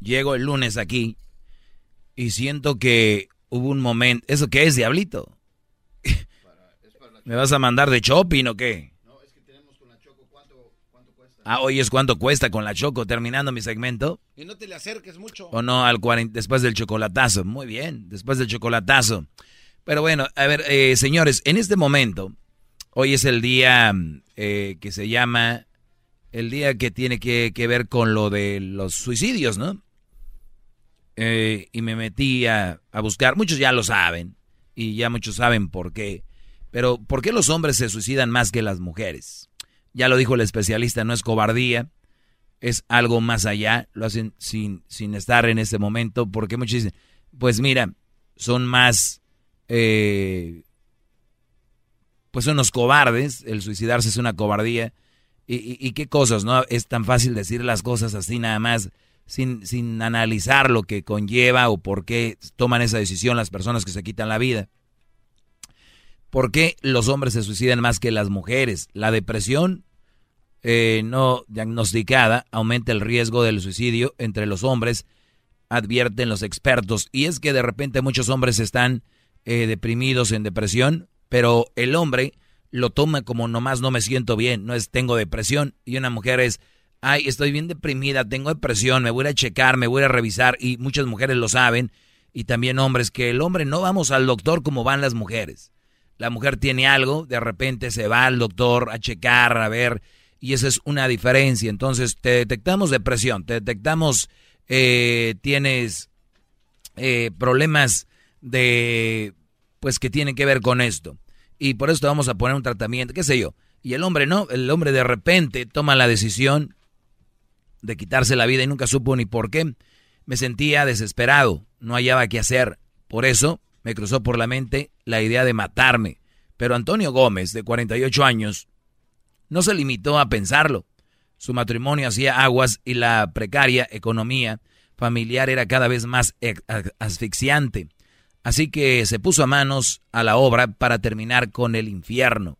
llego el lunes aquí y siento que hubo un momento. ¿Eso qué es, diablito? ¿Me vas a mandar de shopping o qué? No, es que tenemos con la Choco cuánto, cuánto cuesta. Ah, hoy es cuánto cuesta con la Choco, terminando mi segmento. Y no te le acerques mucho. O no, al 40, después del chocolatazo. Muy bien, después del chocolatazo. Pero bueno, a ver, eh, señores, en este momento, hoy es el día eh, que se llama, el día que tiene que, que ver con lo de los suicidios, ¿no? Eh, y me metí a, a, buscar, muchos ya lo saben, y ya muchos saben por qué, pero ¿por qué los hombres se suicidan más que las mujeres? Ya lo dijo el especialista, no es cobardía, es algo más allá, lo hacen sin, sin estar en ese momento, porque muchos dicen, pues mira, son más, eh, pues son los cobardes, el suicidarse es una cobardía, y, y, y qué cosas, ¿no? Es tan fácil decir las cosas así nada más sin, sin analizar lo que conlleva o por qué toman esa decisión las personas que se quitan la vida. ¿Por qué los hombres se suicidan más que las mujeres? La depresión eh, no diagnosticada aumenta el riesgo del suicidio entre los hombres, advierten los expertos. Y es que de repente muchos hombres están eh, deprimidos en depresión, pero el hombre lo toma como nomás no me siento bien, no es tengo depresión, y una mujer es ay, estoy bien deprimida, tengo depresión, me voy a checar, me voy a revisar, y muchas mujeres lo saben, y también hombres, que el hombre no vamos al doctor como van las mujeres. La mujer tiene algo, de repente se va al doctor a checar, a ver, y esa es una diferencia. Entonces, te detectamos depresión, te detectamos, eh, tienes eh, problemas de, pues que tienen que ver con esto. Y por eso te vamos a poner un tratamiento, qué sé yo. Y el hombre no, el hombre de repente toma la decisión de quitarse la vida y nunca supo ni por qué. Me sentía desesperado, no hallaba qué hacer. Por eso me cruzó por la mente la idea de matarme. Pero Antonio Gómez, de 48 años, no se limitó a pensarlo. Su matrimonio hacía aguas y la precaria economía familiar era cada vez más asfixiante. Así que se puso a manos a la obra para terminar con el infierno.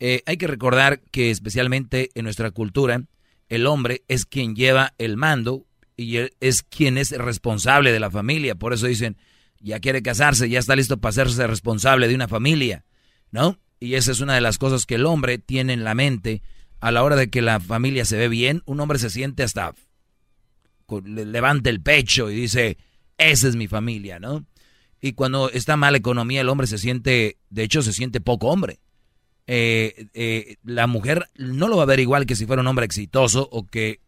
Eh, hay que recordar que especialmente en nuestra cultura, el hombre es quien lleva el mando y es quien es responsable de la familia. Por eso dicen, ya quiere casarse, ya está listo para hacerse responsable de una familia, ¿no? Y esa es una de las cosas que el hombre tiene en la mente a la hora de que la familia se ve bien. Un hombre se siente hasta, levanta el pecho y dice, esa es mi familia, ¿no? Y cuando está mala economía, el hombre se siente, de hecho, se siente poco hombre eh, eh, la mujer no lo va a ver igual que si fuera un hombre exitoso o que,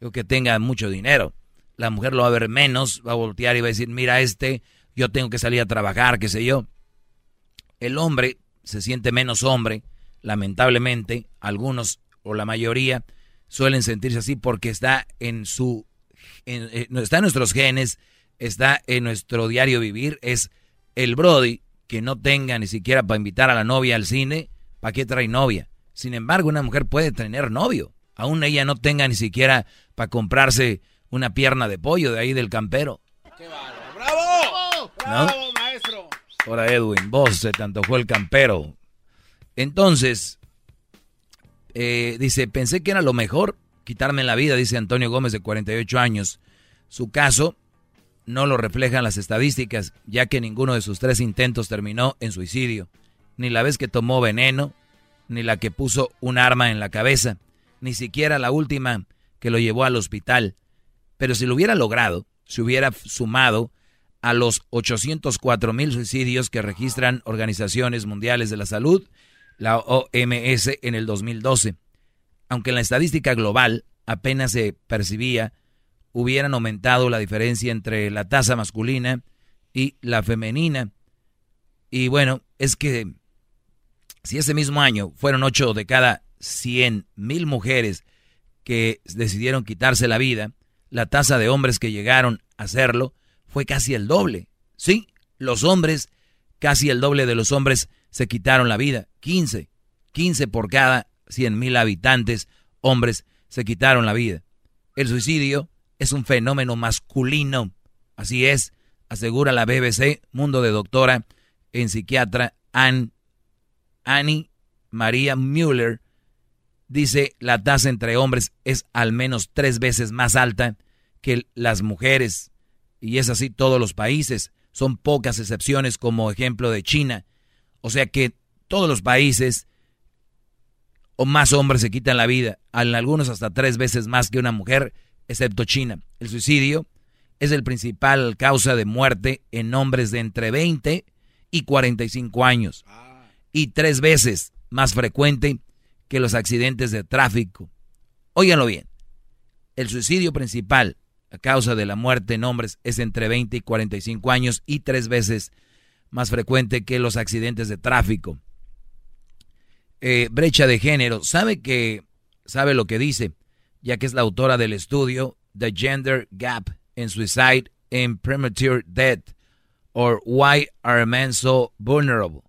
o que tenga mucho dinero. La mujer lo va a ver menos, va a voltear y va a decir, mira este, yo tengo que salir a trabajar, qué sé yo. El hombre se siente menos hombre, lamentablemente, algunos o la mayoría suelen sentirse así porque está en su, en, está en nuestros genes, está en nuestro diario vivir, es el Brody que no tenga ni siquiera para invitar a la novia al cine, ¿Para qué trae novia? Sin embargo, una mujer puede tener novio. Aún ella no tenga ni siquiera para comprarse una pierna de pollo de ahí del campero. ¡Qué ¡Bravo! ¡Bravo, maestro! Ahora, Edwin, vos se te antojó el campero. Entonces, eh, dice, pensé que era lo mejor quitarme la vida, dice Antonio Gómez de 48 años. Su caso no lo reflejan las estadísticas, ya que ninguno de sus tres intentos terminó en suicidio. Ni la vez que tomó veneno, ni la que puso un arma en la cabeza, ni siquiera la última que lo llevó al hospital. Pero si lo hubiera logrado, se hubiera sumado a los 804 mil suicidios que registran organizaciones mundiales de la salud, la OMS, en el 2012. Aunque en la estadística global apenas se percibía, hubieran aumentado la diferencia entre la tasa masculina y la femenina. Y bueno, es que si ese mismo año fueron 8 de cada 100 mil mujeres que decidieron quitarse la vida, la tasa de hombres que llegaron a hacerlo fue casi el doble. Sí, los hombres, casi el doble de los hombres se quitaron la vida. 15, 15 por cada 100 mil habitantes, hombres, se quitaron la vida. El suicidio es un fenómeno masculino. Así es, asegura la BBC, mundo de doctora en psiquiatra Annie María Müller, dice la tasa entre hombres es al menos tres veces más alta que las mujeres. Y es así todos los países. Son pocas excepciones como ejemplo de China. O sea que todos los países o más hombres se quitan la vida, en algunos hasta tres veces más que una mujer, excepto China. El suicidio es el principal causa de muerte en hombres de entre 20 y 45 años. Y tres veces más frecuente que los accidentes de tráfico. Óiganlo bien. El suicidio principal a causa de la muerte en hombres es entre 20 y 45 años y tres veces más frecuente que los accidentes de tráfico. Eh, brecha de género, sabe que sabe lo que dice, ya que es la autora del estudio The Gender Gap in Suicide and Premature Death or Why Are Men So Vulnerable.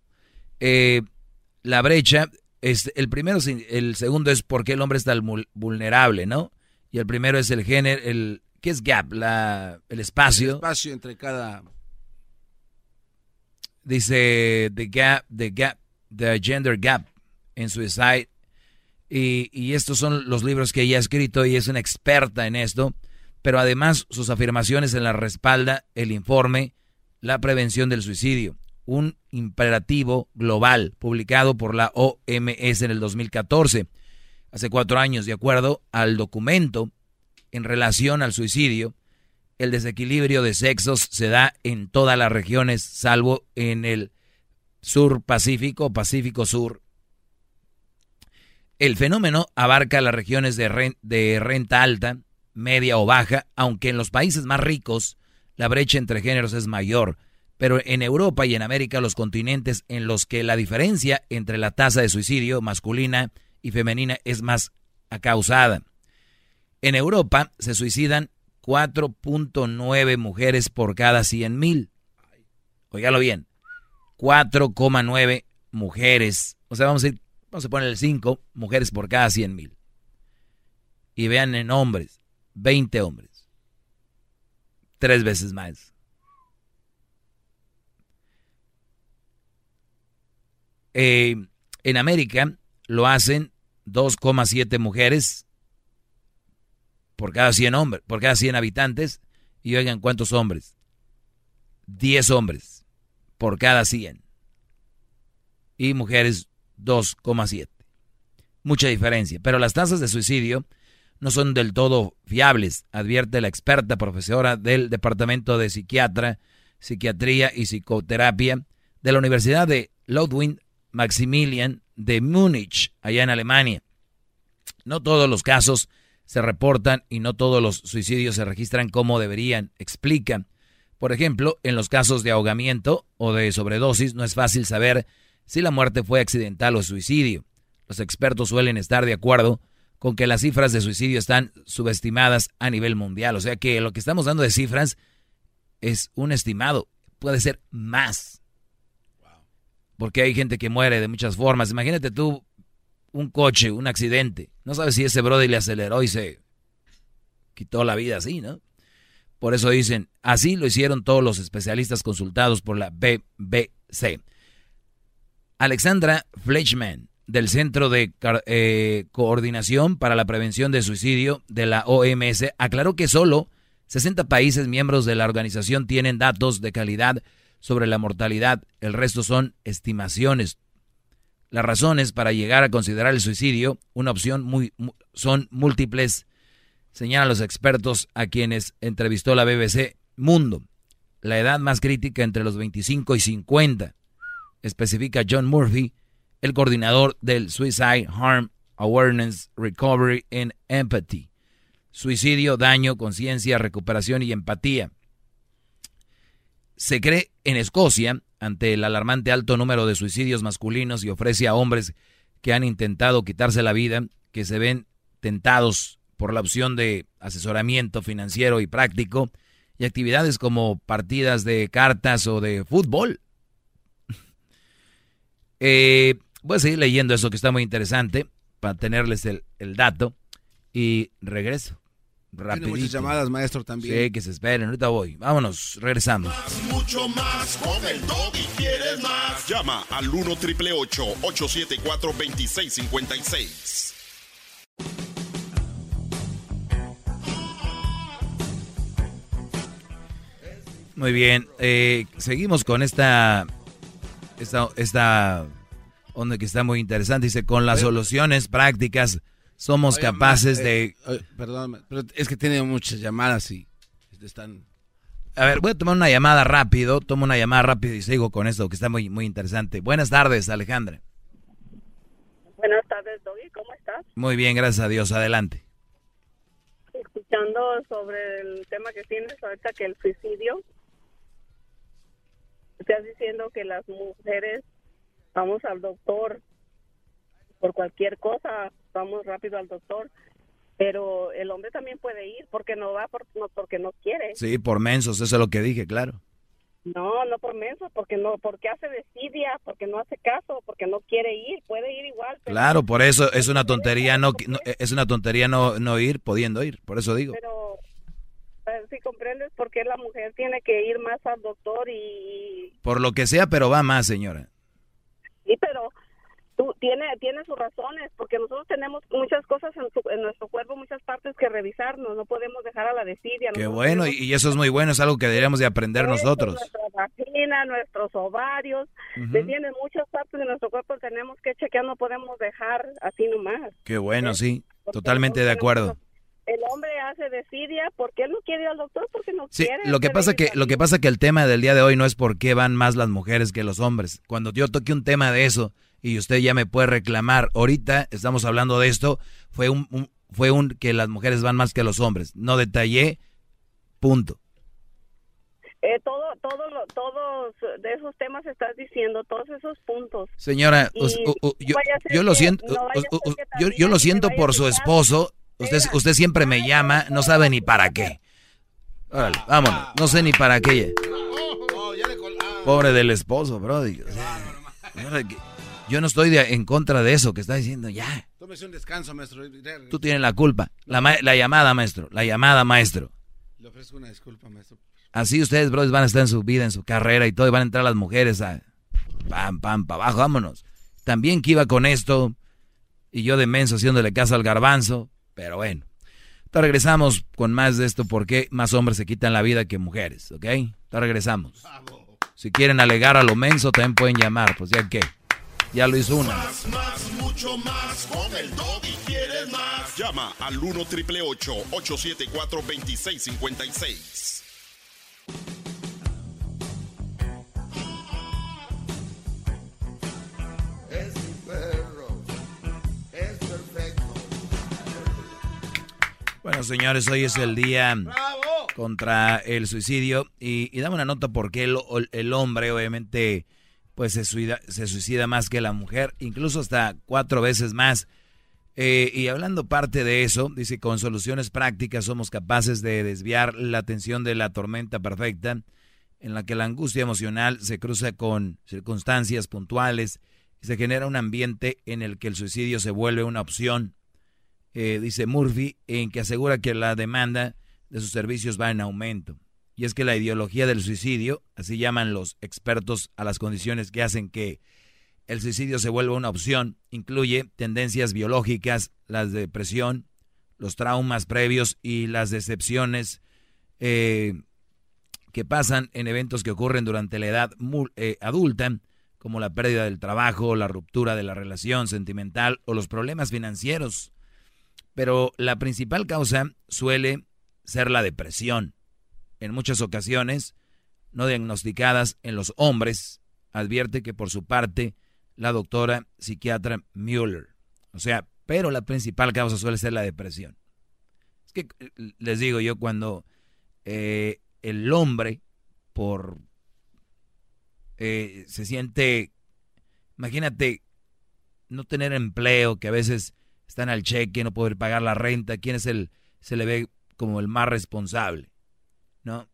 Eh, la brecha es el primero, el segundo es por qué el hombre es tan vulnerable, ¿no? Y el primero es el género, el ¿qué es gap? La, el espacio. El espacio entre cada. Dice the gap, the gap, the gender gap en Suicide. Y, y estos son los libros que ella ha escrito y es una experta en esto. Pero además sus afirmaciones en la respalda el informe La prevención del suicidio, un imperativo global publicado por la OMS en el 2014, hace cuatro años, de acuerdo al documento en relación al suicidio, el desequilibrio de sexos se da en todas las regiones, salvo en el sur Pacífico, Pacífico Sur, el fenómeno abarca las regiones de, renta alta, media o baja, aunque en los países más ricos la brecha entre géneros es mayor, pero en Europa y en América los continentes en los que la diferencia entre la tasa de suicidio masculina y femenina es más acausada. En Europa se suicidan 4.9 mujeres por cada 100 mil. Óigalo bien, 4,9 mujeres. O sea, vamos a ir Vamos a poner el 5, mujeres por cada 100 mil. Y vean en hombres, 20 hombres. Tres veces más. Eh, en América lo hacen 2,7 mujeres por cada 100 hombres, por cada 100 habitantes. Y oigan cuántos hombres. 10 hombres por cada 100. Y mujeres 2,7. Mucha diferencia. Pero las tasas de suicidio no son del todo fiables, advierte la experta profesora del Departamento de Psiquiatra, Psiquiatría y Psicoterapia de la Universidad de Ludwig Maximilian de Múnich, allá en Alemania. No todos los casos se reportan y no todos los suicidios se registran como deberían, explica. Por ejemplo, en los casos de ahogamiento o de sobredosis no es fácil saber si la muerte fue accidental o suicidio. Los expertos suelen estar de acuerdo con que las cifras de suicidio están subestimadas a nivel mundial. O sea que lo que estamos dando de cifras es un estimado. Puede ser más. Porque hay gente que muere de muchas formas. Imagínate tú un coche, un accidente. No sabe si ese brother le aceleró y se quitó la vida así, ¿no? Por eso dicen, así lo hicieron todos los especialistas consultados por la BBC. Alexandra Fleischman, del Centro de eh, Coordinación para la Prevención de Suicidio de la OMS, aclaró que solo 60 países miembros de la organización tienen datos de calidad sobre la mortalidad, el resto son estimaciones. Las razones para llegar a considerar el suicidio una opción muy, son múltiples, señalan los expertos a quienes entrevistó la BBC Mundo. La edad más crítica entre los 25 y 50, especifica John Murphy, el coordinador del Suicide Harm Awareness Recovery and Empathy. Suicidio, daño, conciencia, recuperación y empatía. Se cree en Escocia, ante el alarmante alto número de suicidios masculinos y ofrece a hombres que han intentado quitarse la vida, que se ven tentados por la opción de asesoramiento financiero y práctico, y actividades como partidas de cartas o de fútbol. eh, voy a seguir leyendo eso que está muy interesante para tenerles el, el dato y regreso. Tiene muchas llamadas, maestro, también. Sí, que se esperen. Ahorita voy. Vámonos, regresamos. mucho más. Con el y quieres más. Llama al 1 triple 874 2656. Muy bien. Eh, seguimos con esta, esta, esta onda que está muy interesante. Dice, con las soluciones prácticas somos capaces de... Eh, perdón, pero es que tiene muchas llamadas y están... A ver, voy a tomar una llamada rápido, tomo una llamada rápido y sigo con esto que está muy, muy interesante. Buenas tardes, Alejandra. Buenas tardes, Doggy, ¿cómo estás? Muy bien, gracias a Dios, adelante. Escuchando sobre el tema que tienes ahorita, que el suicidio, estás diciendo que las mujeres vamos al doctor por cualquier cosa, vamos rápido al doctor. Pero el hombre también puede ir porque no va por, no, porque no quiere. Sí, por mensos, eso es lo que dije, claro. No, no por mensos, porque no, porque hace desidia, porque no hace caso, porque no quiere ir, puede ir igual. claro, por eso es una tontería no, es una tontería no, no ir pudiendo ir, por eso digo. Pero si comprendes por qué la mujer tiene que ir más al doctor y por lo que sea, pero va más, señora. Sí, tú, tiene, tiene sus razones, porque nosotros tenemos muchas cosas en, nuestro cuerpo, muchas partes que revisarnos, no podemos dejar a la desidia. Qué bueno, y eso es muy bueno, es algo que deberíamos de aprender nosotros. Nuestra vagina, nuestros ovarios, tienen muchas partes de nuestro cuerpo tenemos que chequear, no podemos dejar así nomás. Qué bueno, sí, totalmente de acuerdo. El hombre hace desidia porque él no quiere ir al doctor porque no sí, quiere. Lo que pasa que lo que pasa que el tema del día de hoy no es por qué van más las mujeres que los hombres. Cuando yo toque un tema de eso, y usted ya me puede reclamar. Ahorita estamos hablando de esto, fue un, fue un que las mujeres van más que los hombres. No detallé, punto. Eh, todo, todo, todos de esos temas estás diciendo, todos esos puntos. Señora, yo, lo siento, yo, lo siento por su esposo. Usted, usted siempre me llama, no sabe ni para qué. Órale, vámonos, no sé ni para qué. Pobre del esposo, bro. Yo no estoy en contra de eso que está diciendo, ya. Tómese un descanso, maestro. Tú tienes la culpa. La, la llamada, maestro. La llamada, maestro. Le ofrezco una disculpa, maestro. Así ustedes, brothers, van a estar en su vida, en su carrera y todo, y van a entrar las mujeres a pam, pam, para abajo, vámonos. También que iba con esto, y yo de menso haciéndole caso al garbanzo, pero bueno. Entonces regresamos con más de esto, porque más hombres se quitan la vida que mujeres, ¿ok? Entonces regresamos. Si quieren alegar a lo menso, también pueden llamar, pues ya que. Ya lo hizo una. Más, más, mucho más. Con el y quieres más. Llama al 1 triple 874 2656. Bueno, señores, hoy es el día contra el suicidio. Y, y dame una nota porque el, el hombre, obviamente pues se suicida, se suicida más que la mujer, incluso hasta cuatro veces más. Eh, y hablando parte de eso, dice, con soluciones prácticas somos capaces de desviar la atención de la tormenta perfecta, en la que la angustia emocional se cruza con circunstancias puntuales se genera un ambiente en el que el suicidio se vuelve una opción, eh, dice Murphy, en que asegura que la demanda de sus servicios va en aumento. Y es que la ideología del suicidio, así llaman los expertos a las condiciones que hacen que el suicidio se vuelva una opción, incluye tendencias biológicas, la depresión, los traumas previos y las decepciones eh, que pasan en eventos que ocurren durante la edad eh, adulta, como la pérdida del trabajo, la ruptura de la relación sentimental o los problemas financieros. Pero la principal causa suele ser la depresión. En muchas ocasiones, no diagnosticadas en los hombres, advierte que por su parte la doctora psiquiatra Mueller. O sea, pero la principal causa suele ser la depresión. Es que les digo yo cuando eh, el hombre por eh, se siente, imagínate, no tener empleo, que a veces están al cheque, no poder pagar la renta, ¿quién es el, se le ve como el más responsable? ¿No?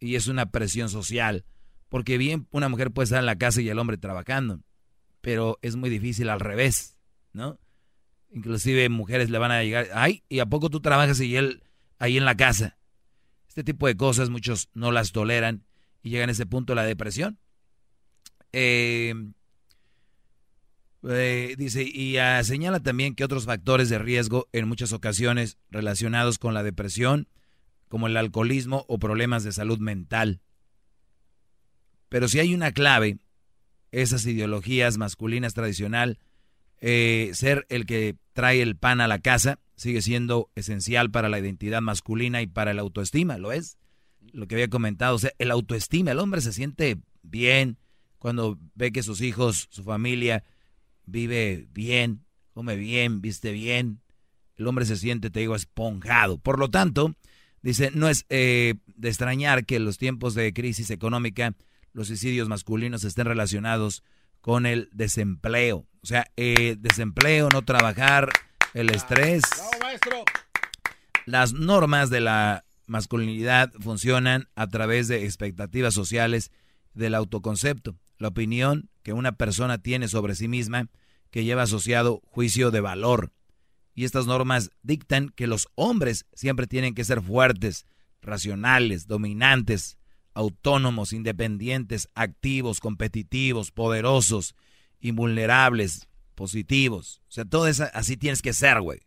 Y es una presión social, porque bien una mujer puede estar en la casa y el hombre trabajando, pero es muy difícil al revés, ¿no? Inclusive mujeres le van a llegar, ay, ¿y a poco tú trabajas y él ahí en la casa? Este tipo de cosas muchos no las toleran y llegan a ese punto la depresión. Eh, eh, dice, y señala también que otros factores de riesgo en muchas ocasiones relacionados con la depresión, como el alcoholismo o problemas de salud mental. Pero si hay una clave, esas ideologías masculinas tradicional, eh, ser el que trae el pan a la casa sigue siendo esencial para la identidad masculina y para la autoestima, ¿lo es? Lo que había comentado, o sea, el autoestima, el hombre se siente bien, cuando ve que sus hijos, su familia vive bien, come bien, viste bien, el hombre se siente, te digo, esponjado. Por lo tanto, dice, no es eh, de extrañar que en los tiempos de crisis económica los suicidios masculinos estén relacionados con el desempleo. O sea, eh, desempleo, no trabajar, el estrés. Las normas de la masculinidad funcionan a través de expectativas sociales del autoconcepto la opinión que una persona tiene sobre sí misma que lleva asociado juicio de valor. Y estas normas dictan que los hombres siempre tienen que ser fuertes, racionales, dominantes, autónomos, independientes, activos, competitivos, poderosos, invulnerables, positivos. O sea, todo eso así tienes que ser, güey.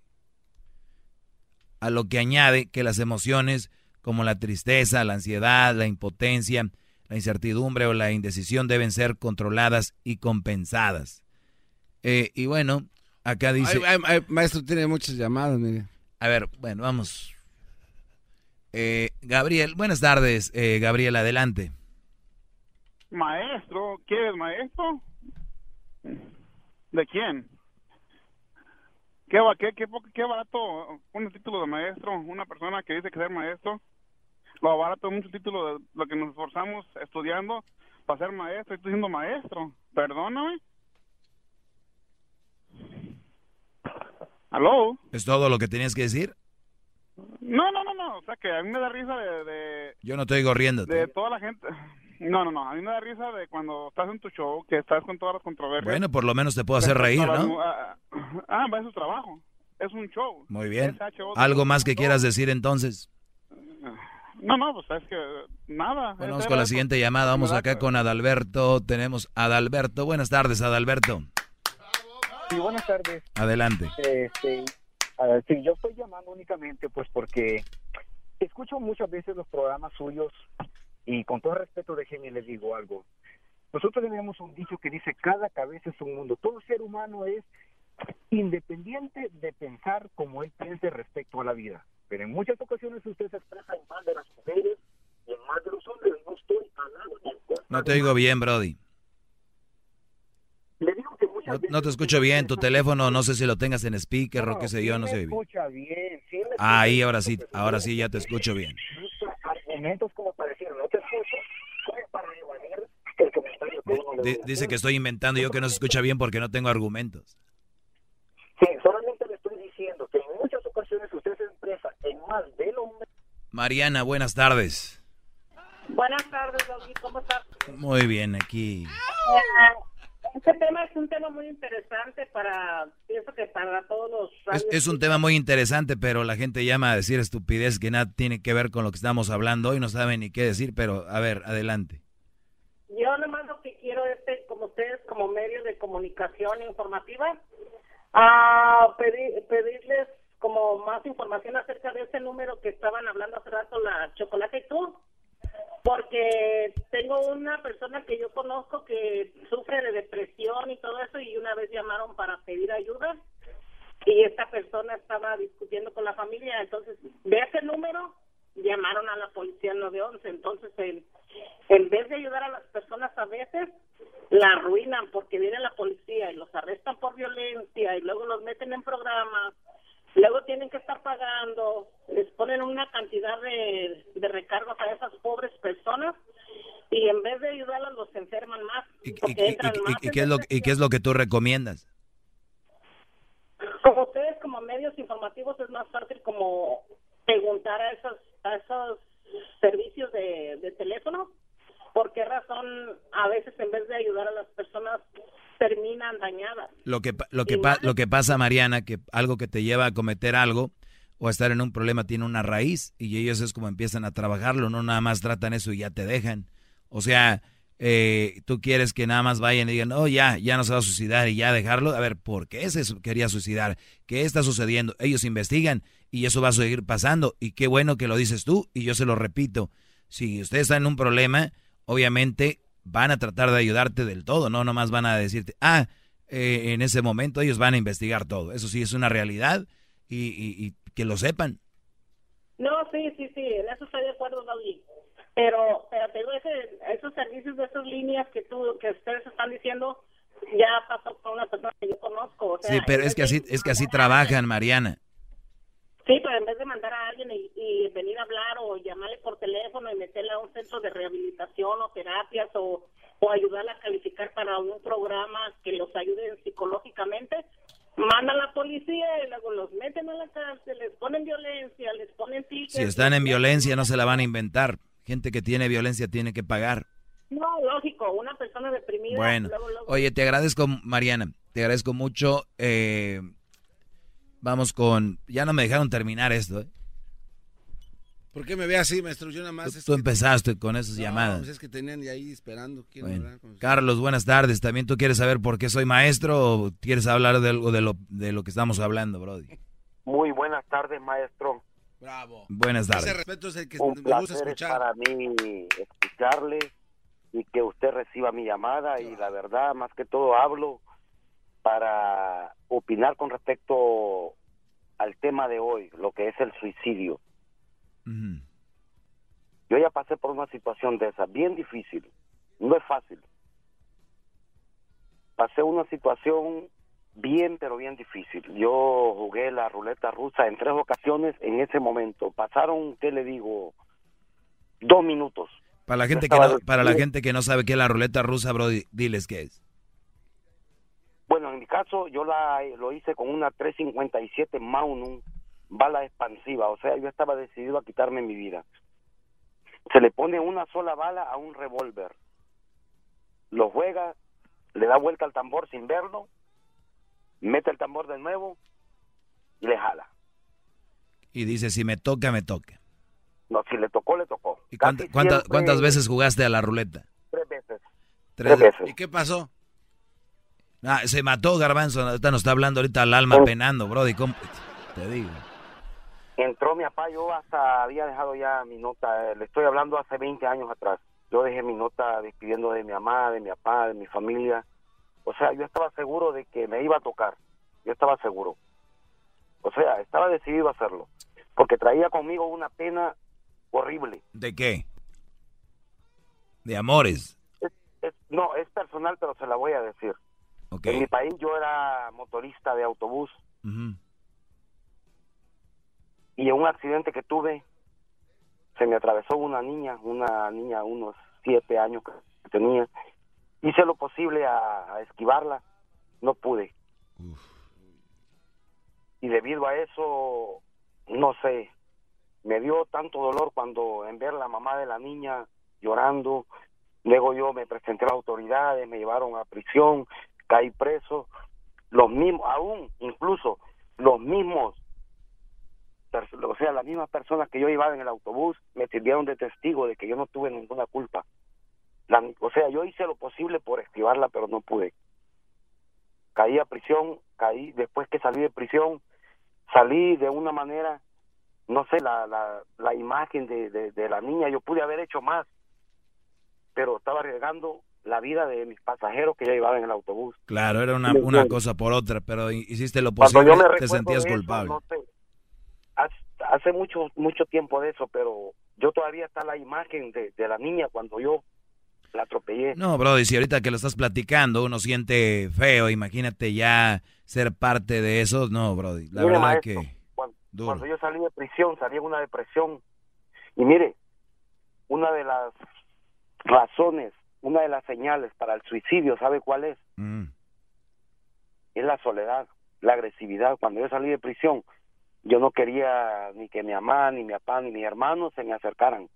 A lo que añade que las emociones como la tristeza, la ansiedad, la impotencia, la incertidumbre o la indecisión deben ser controladas y compensadas. Eh, y bueno, acá dice... maestro, tiene muchas llamadas, mire. A ver, bueno, vamos. Eh, Gabriel, buenas tardes, eh, Gabriel, adelante. Maestro, ¿quieres maestro? ¿De quién? ¿Qué, qué, qué, qué barato un título de maestro? Una persona que dice que ser maestro lo barato mucho título de lo que nos esforzamos estudiando para ser maestro. Estoy siendo maestro. Perdóname. ¿Aló? ¿Es todo lo que tenías que decir? No, no, no, no. O sea, que a mí me da risa de... Yo no estoy corriendo. De toda la gente... No, no, no. A mí me da risa de cuando estás en tu show, que estás con todas las controversias. Bueno, por lo menos te puedo hacer reír, ¿no? Ah, ah, es su trabajo. Es un show. Muy bien. ¿Algo más que quieras decir entonces? No, no, pues es que nada. Bueno, vamos con la siguiente llamada. Vamos acá con Adalberto. Tenemos Adalberto. Buenas tardes, Adalberto. Sí, buenas tardes. Adelante. Este, sí, yo estoy llamando únicamente pues porque escucho muchas veces los programas suyos y con todo respeto déjenme les digo algo. Nosotros tenemos un dicho que dice cada cabeza es un mundo. Todo ser humano es independiente de pensar como él piense respecto a la vida. Pero en muchas ocasiones usted se expresa en más de las mujeres y en más de los hombres. No estoy hablando No te oigo bien, Brody. Le digo que muchas no, veces no, te escucho bien, tu teléfono no sé si lo tengas en speaker o qué sé yo, no sé. Escucha bien sí ah, ahí ahora sí, ahora sí ya te escucho bien. Argumentos como para decir, no te escucho, para evadir el comentario que uno le Dice que estoy inventando yo que no se escucha bien porque no tengo argumentos. Sí, solamente le estoy diciendo que en muchas ocasiones usted se expresa en más del hombre. Mariana, buenas tardes. Buenas tardes, David, ¿cómo estás? Muy bien, aquí. Eh, Este tema es un tema muy interesante para, pienso que para todos los... Es, es, un tema muy interesante, pero la gente llama a decir estupidez que nada tiene que ver con lo que estamos hablando hoy, no saben ni qué decir, pero a ver, adelante. Yo nomás lo que quiero es, que, como ustedes, como medio de comunicación informativa, a pedir, pedirles como más información acerca de ese número que estaban hablando hace rato, la Chocolate y tú, porque tengo una persona que yo conozco que sufre de depresión y todo eso y una vez llamaron para pedir ayuda y esta persona estaba discutiendo con la familia, entonces ve ese número, llamaron a la policía 911, entonces en, en vez de ayudar a las personas a veces la arruinan porque viene la policía y los arrestan por violencia y luego los meten en programas luego tienen que estar pagando, les ponen una cantidad de, de recargos a esas pobres personas y en vez de ayudarlas los enferman más. ¿Y, qué es lo, ¿Y qué es lo que tú recomiendas? Como ustedes, como medios informativos, es más fácil como preguntar a esos, a esos servicios de, de teléfono por qué razón a veces en vez de ayudar a las personas terminan dañadas. Lo que, lo que, lo que pasa, Mariana, que algo que te lleva a cometer algo o a estar en un problema tiene una raíz y ellos es como empiezan a trabajarlo, no nada más tratan eso y ya te dejan. O sea, eh, tú quieres que nada más vayan y digan, oh, ya, ya no se va a suicidar y ya dejarlo. A ver, ¿por qué se quería suicidar? ¿Qué está sucediendo? Ellos investigan y eso va a seguir pasando. Y qué bueno que lo dices tú y yo se lo repito. Si usted está en un problema, obviamente van a tratar de ayudarte del todo, no nomás van a decirte, ah, eh, en ese momento ellos van a investigar todo. Eso sí es una realidad y, y, que lo sepan. No, sí, sí, sí, en eso estoy de acuerdo, David. Pero, pero te digo, ese, esos servicios de esas líneas que tú, que ustedes están diciendo, ya pasó con una persona que yo conozco. sí, pero es que así, es que así trabajan, Mariana. Sí, pero en vez de mandar a alguien y, venir a hablar o llamarle por teléfono y meterle a un centro de rehabilitación o terapias o, o ayudarla a calificar para un programa que los ayude psicológicamente, mandan a la policía y luego los meten a la cárcel, les ponen violencia, les ponen tickets. Si están en violencia no se la van a inventar. Gente que tiene violencia tiene que pagar. No, lógico, una persona deprimida. Bueno, oye, te agradezco, Mariana, te agradezco mucho. Eh, Vamos con... Ya no me dejaron terminar esto. ¿eh? ¿Por qué me ve así, maestro? Yo nada más... Tú, empezaste con esas llamadas. Pues es que tenían ahí esperando. Carlos, buenas tardes. ¿También tú quieres saber por qué soy maestro o quieres hablar de algo de lo, de lo que estamos hablando, Brody? Muy buenas tardes, maestro. Bravo. Buenas tardes. Ese respeto es el que Un me gusta escuchar. para mí escucharle y que usted reciba mi llamada y la verdad, más que todo hablo para opinar con respecto al tema de hoy, lo que es el suicidio. Yo ya pasé por una situación de esa, bien difícil, no es fácil. Pasé una situación bien, pero bien difícil. Yo jugué la ruleta rusa en tres ocasiones en ese momento. Pasaron, ¿qué le digo? Dos minutos. Para la gente, que no, para la gente que no sabe qué es la ruleta rusa, bro, diles qué es. Caso yo la, lo hice con una 357 Magnum, bala expansiva, o sea, yo estaba decidido a quitarme mi vida. Se le pone una sola bala a un revólver, lo juega, le da vuelta al tambor sin verlo, mete el tambor de nuevo y le jala. Y dice, si me toca, me toca. No, si le tocó, le tocó. ¿Y cuántas veces jugaste a la ruleta? Tres veces. Tres, veces. ¿Y qué pasó? Ah, se mató Garbanzo, ahorita nos está hablando ahorita al alma penando, brody, te digo. Entró mi papá, yo hasta había dejado ya mi nota, eh, le estoy hablando hace 20 años atrás. Yo dejé mi nota despidiendo de mi mamá, de mi papá, de mi familia. O sea, yo estaba seguro de que me iba a tocar. Yo estaba seguro. O sea, estaba decidido a hacerlo. Porque traía conmigo una pena horrible. ¿De qué? De amores. no, es personal, pero se la voy a decir. En mi país yo era motorista de autobús. Y en un accidente que tuve, se me atravesó una niña, una niña unos siete años que tenía. Hice lo posible a, esquivarla, no pude. Y debido a eso, no sé, me dio tanto dolor cuando en ver la mamá de la niña llorando, Luego yo me presenté a las autoridades, me llevaron a prisión, caí preso, los mismos, aún incluso los mismos, o sea, las mismas personas que yo llevaba en el autobús me sirvieron de testigo de que yo no tuve ninguna culpa. O sea, yo hice lo posible por esquivarla, pero no pude. Caí a prisión, caí después que salí de prisión, salí de una manera, no sé, la, la, la imagen de, de la niña, yo pude haber hecho más, pero estaba arriesgando la vida de mis pasajeros que yo llevaba en el autobús. Claro, era una, una cosa por otra, pero hi- hiciste lo posible, yo me te sentías eso, culpable. no sé, hace, mucho mucho tiempo de eso, pero yo todavía está la imagen de, de la niña cuando yo la atropellé. No, Brody, si ahorita que lo estás platicando uno siente feo, imagínate ya ser parte de eso. No, Brody, la Mire, verdad maestro, que... cuando, cuando yo salí de prisión, salí en una depresión. Y mire, una de las razones, una de las señales para el suicidio, ¿sabe cuál es? Mm. Es la soledad, la agresividad. Cuando yo salí de prisión, yo no quería ni que mi mamá, ni mi papá, ni mis hermanos se me acercaran.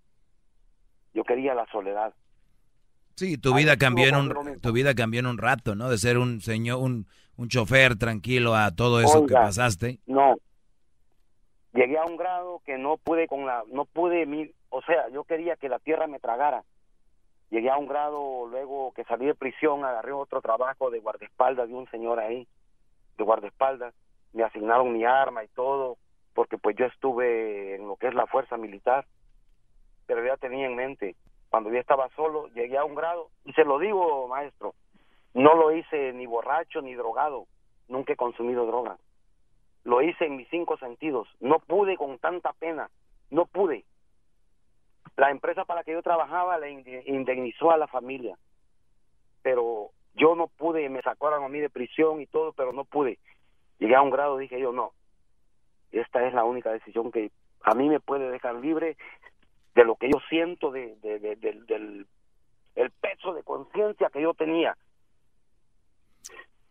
Yo quería la soledad. Sí, tu Ahí vida cambió en un tu vida cambió en un rato, ¿no? De ser un señor, un, un chofer tranquilo a todo eso que pasaste. No. Llegué a un grado que no pude con la, no pude, mi- o sea, yo quería que la tierra me tragara. Llegué a un grado, luego que salí de prisión, agarré otro trabajo de guardaespaldas de un señor ahí, de guardaespaldas. Me asignaron mi arma y todo, porque pues yo estuve en lo que es la fuerza militar. Pero ya tenía en mente, cuando yo estaba solo, llegué a un grado, y se lo digo, maestro, no lo hice ni borracho ni drogado, nunca he consumido droga lo hice en mis cinco sentidos. No pude con tanta pena, no pude. La empresa para la que yo trabajaba le inde- indemnizó a la familia, pero yo no pude, me sacaron a mí de prisión y todo, pero no pude. Llegué a un grado, dije yo, no, esta es la única decisión que a mí me puede dejar libre de lo que yo siento, de, de- de- del- del el peso de conciencia que yo tenía.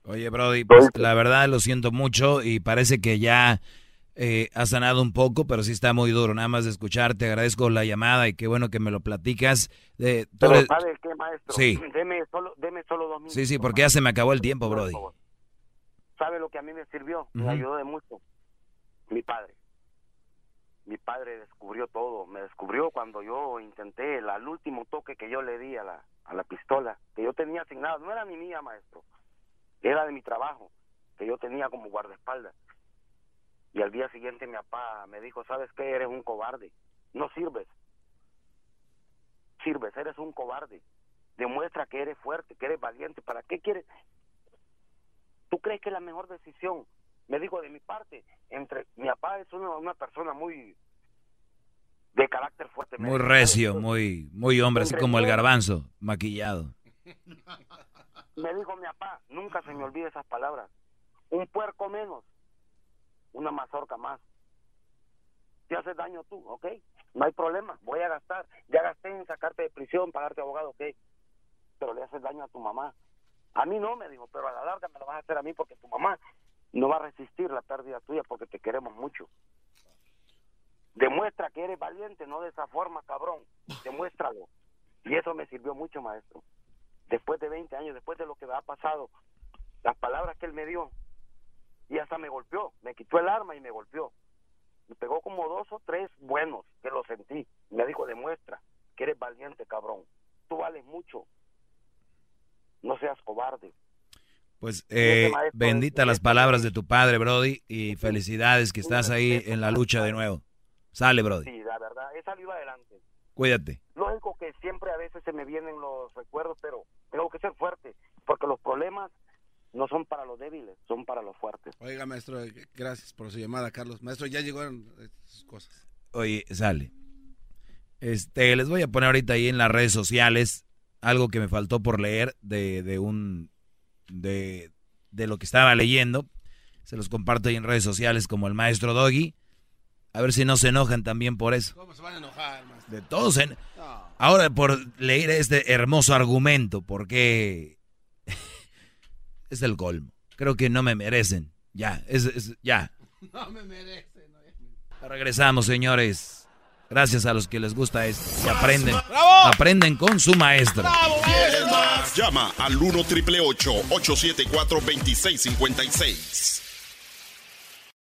Oye, Brody, pues la verdad lo siento mucho y parece que ya eh, has sanado un poco, pero sí está muy duro. Nada más de escucharte, agradezco la llamada y qué bueno que me lo platicas. Eh, Pero eres- ¿sabe qué, maestro? Sí. Deme solo, deme solo dos minutos. Sí, sí, porque ya se me acabó el tiempo, Brody. ¿Sabe lo que a mí me sirvió? Me ayudó de mucho. Mi padre. Mi padre descubrió todo. Me descubrió cuando yo intenté el, al último toque que yo le di a la, a la pistola, que yo tenía asignado. No era ni mía, maestro. Era de mi trabajo, que yo tenía como guardaespaldas. Y al día siguiente mi papá me dijo, ¿sabes qué? Eres un cobarde. No sirves. Sirves, eres un cobarde. Demuestra que eres fuerte, que eres valiente. ¿Para qué quieres? ¿Tú crees que es la mejor decisión? Me dijo de mi parte, entre mi papá es una, una persona muy de carácter fuerte. Muy recio, "¿Sabes qué? muy, muy hombre, así como el garbanzo, maquillado. Me dijo mi papá, nunca se me olvide esas palabras. Un puerco menos, una mazorca más. Te haces daño tú, ¿ok? No hay problema, voy a gastar. Ya gasté en sacarte de prisión, pagarte abogado, ¿ok? Pero le haces daño a tu mamá. A mí no, me dijo, pero a la larga me lo vas a hacer a mí porque tu mamá no va a resistir la pérdida tuya porque te queremos mucho. Demuestra que eres valiente, no de esa forma, cabrón. Demuéstralo. Y eso me sirvió mucho, maestro. Después de 20 años, después de lo que me ha pasado, las palabras que él me dio, y hasta me golpeó, me quitó el arma y me golpeó. Me pegó como dos o tres buenos, que lo sentí. Me dijo, demuestra que eres valiente, cabrón. Tú vales mucho. No seas cobarde. Pues eh, bendita las palabras de tu padre, Brody, y felicidades que estás ahí en la lucha de nuevo. Sale, Brody. Sí, la verdad, he salido adelante. Cuídate. Lógico que siempre a veces se me vienen los recuerdos, pero tengo que ser fuerte, porque los problemas no son para los débiles, son para los fuertes. Oiga, maestro, eh, gracias por su llamada, Carlos. Maestro, ya llegaron eh, sus cosas. Oye, sale. Este, les voy a poner ahorita ahí en las redes sociales algo que me faltó por leer de, de un de, de lo que estaba leyendo. Se los comparto ahí en redes sociales como el maestro Doggy. A ver si no se enojan también por eso. ¿Cómo se van a enojar, maestro? De todos. en- Ahora por leer este hermoso argumento, porque es el colmo. Creo que no me merecen. Ya, es, es- ya. No me merecen. Regresamos, señores. Gracias a los que les gusta esto. Y aprenden. Aprenden con su maestro. ¿Quieres más? Llama al 1 triple 874 2656.